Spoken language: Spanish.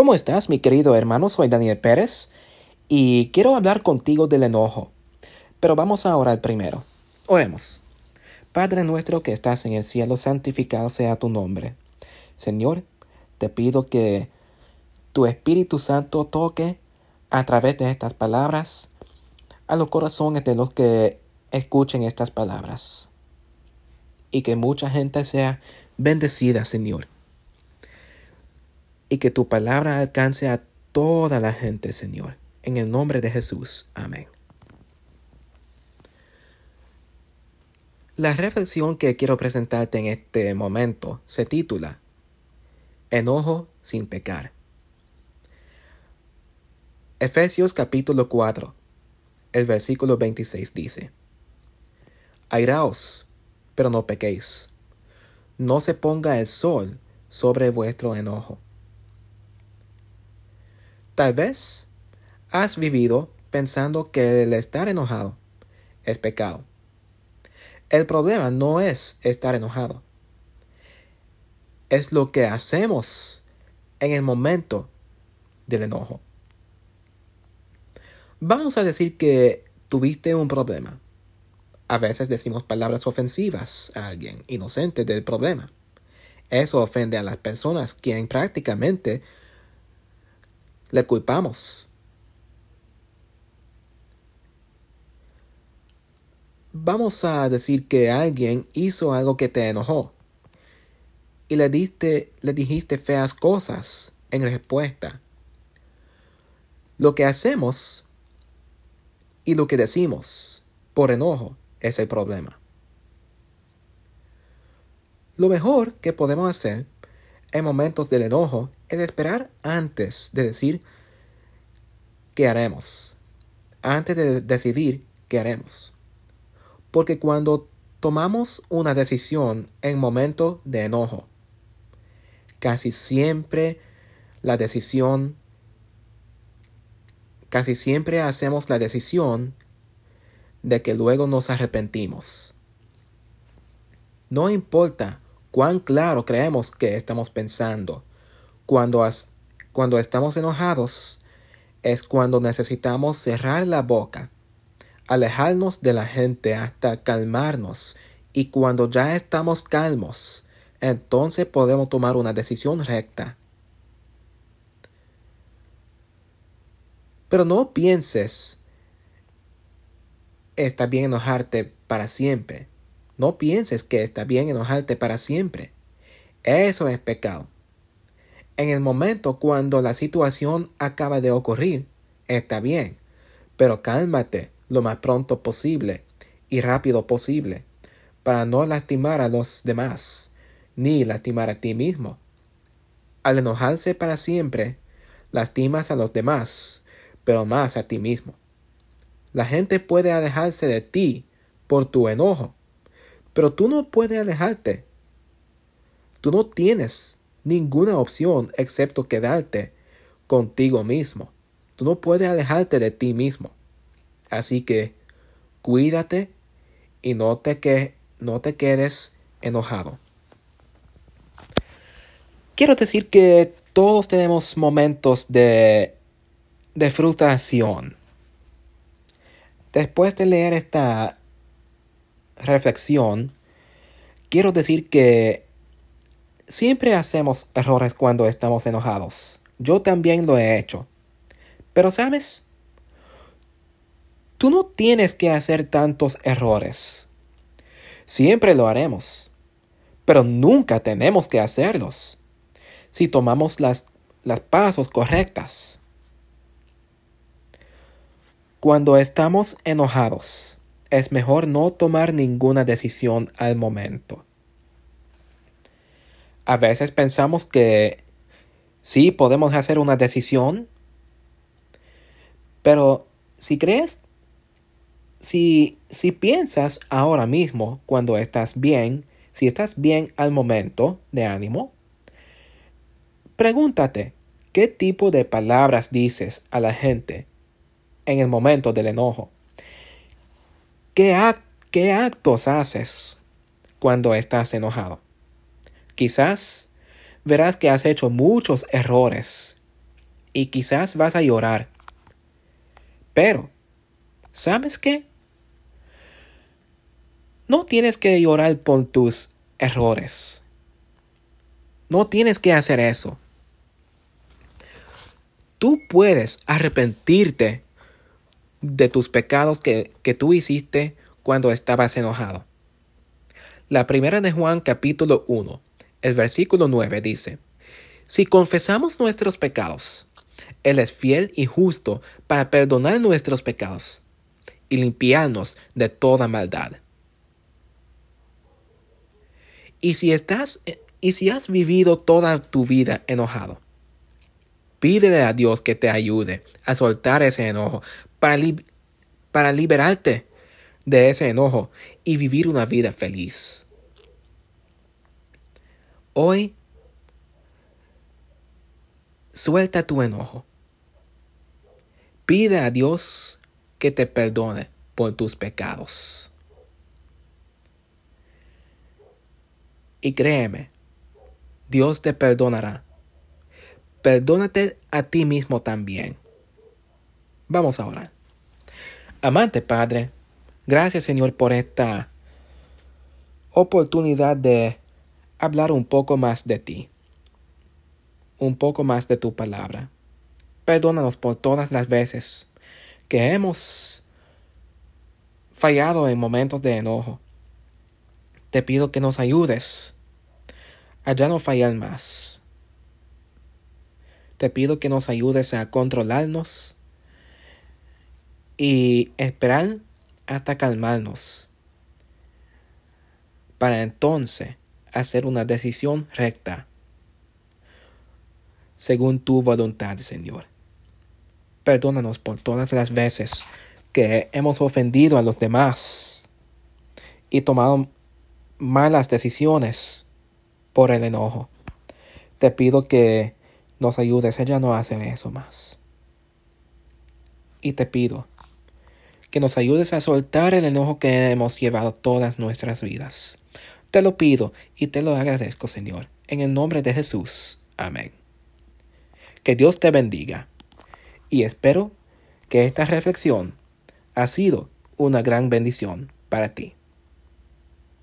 ¿Cómo estás, mi querido hermano? Soy Daniel Pérez y quiero hablar contigo del enojo. Pero vamos a orar primero. Oremos. Padre nuestro que estás en el cielo, santificado sea tu nombre. Señor, te pido que tu Espíritu Santo toque a través de estas palabras a los corazones de los que escuchen estas palabras. Y que mucha gente sea bendecida, Señor y que tu palabra alcance a toda la gente, Señor. En el nombre de Jesús. Amén. La reflexión que quiero presentarte en este momento se titula Enojo sin pecar. Efesios capítulo 4, el versículo 26 dice, Airaos, pero no pequéis. No se ponga el sol sobre vuestro enojo Tal vez has vivido pensando que el estar enojado es pecado. El problema no es estar enojado. Es lo que hacemos en el momento del enojo. Vamos a decir que tuviste un problema. A veces decimos palabras ofensivas a alguien inocente del problema. Eso ofende a las personas quien prácticamente le culpamos. Vamos a decir que alguien hizo algo que te enojó y le, le dijiste feas cosas en respuesta. Lo que hacemos y lo que decimos por enojo es el problema. Lo mejor que podemos hacer en momentos del enojo es esperar antes de decir qué haremos, antes de decidir qué haremos. Porque cuando tomamos una decisión en momento de enojo, casi siempre la decisión, casi siempre hacemos la decisión de que luego nos arrepentimos. No importa cuán claro creemos que estamos pensando. Cuando, cuando estamos enojados es cuando necesitamos cerrar la boca, alejarnos de la gente hasta calmarnos y cuando ya estamos calmos, entonces podemos tomar una decisión recta. Pero no pienses, está bien enojarte para siempre. No pienses que está bien enojarte para siempre. Eso es pecado. En el momento cuando la situación acaba de ocurrir, está bien, pero cálmate lo más pronto posible y rápido posible, para no lastimar a los demás, ni lastimar a ti mismo. Al enojarse para siempre, lastimas a los demás, pero más a ti mismo. La gente puede alejarse de ti por tu enojo, pero tú no puedes alejarte. Tú no tienes ninguna opción excepto quedarte contigo mismo. Tú no puedes alejarte de ti mismo. Así que cuídate y no te, que, no te quedes enojado. Quiero decir que todos tenemos momentos de, de frustración. Después de leer esta reflexión, quiero decir que siempre hacemos errores cuando estamos enojados. Yo también lo he hecho. Pero sabes, tú no tienes que hacer tantos errores. Siempre lo haremos. Pero nunca tenemos que hacerlos. Si tomamos las, las pasos correctas. Cuando estamos enojados, es mejor no tomar ninguna decisión al momento. A veces pensamos que sí podemos hacer una decisión, pero si crees, si, si piensas ahora mismo cuando estás bien, si estás bien al momento de ánimo, pregúntate qué tipo de palabras dices a la gente en el momento del enojo. ¿Qué, actos haces cuando estás enojado? Quizás verás que has hecho muchos errores y quizás vas a llorar. Pero, ¿sabes qué? No tienes que llorar por tus errores. No tienes que hacer eso. Tú puedes arrepentirte de tus pecados que, que tú hiciste cuando estabas enojado. La primera de Juan capítulo 1, el versículo 9 dice, Si confesamos nuestros pecados, Él es fiel y justo para perdonar nuestros pecados y limpiarnos de toda maldad. Y si estás y si has vivido toda tu vida enojado, pídele a Dios que te ayude a soltar ese enojo para, para liberarte de ese enojo y vivir una vida feliz. Hoy, suelta tu enojo. Pide a Dios que te perdone por tus pecados. Y créeme, Dios te perdonará. Perdónate a ti mismo también. Vamos a orar. Amante Padre, gracias Señor por esta oportunidad de hablar un poco más de ti, un poco más de tu palabra. Perdónanos por todas las veces que hemos fallado en momentos de enojo. Te pido que nos ayudes a ya no fallar más. Te pido que nos ayudes a controlarnos y esperar hasta calmarnos para entonces hacer una decisión recta según tu voluntad, Señor. Perdónanos por todas las veces que hemos ofendido a los demás y tomado malas decisiones por el enojo. Te pido que nos ayudes a no hacer eso más. Y te pido que nos ayudes a soltar el enojo que hemos llevado todas nuestras vidas. Te lo pido y te lo agradezco, Señor, en el nombre de Jesús. Amén. Que Dios te bendiga y espero que esta reflexión ha sido una gran bendición para ti.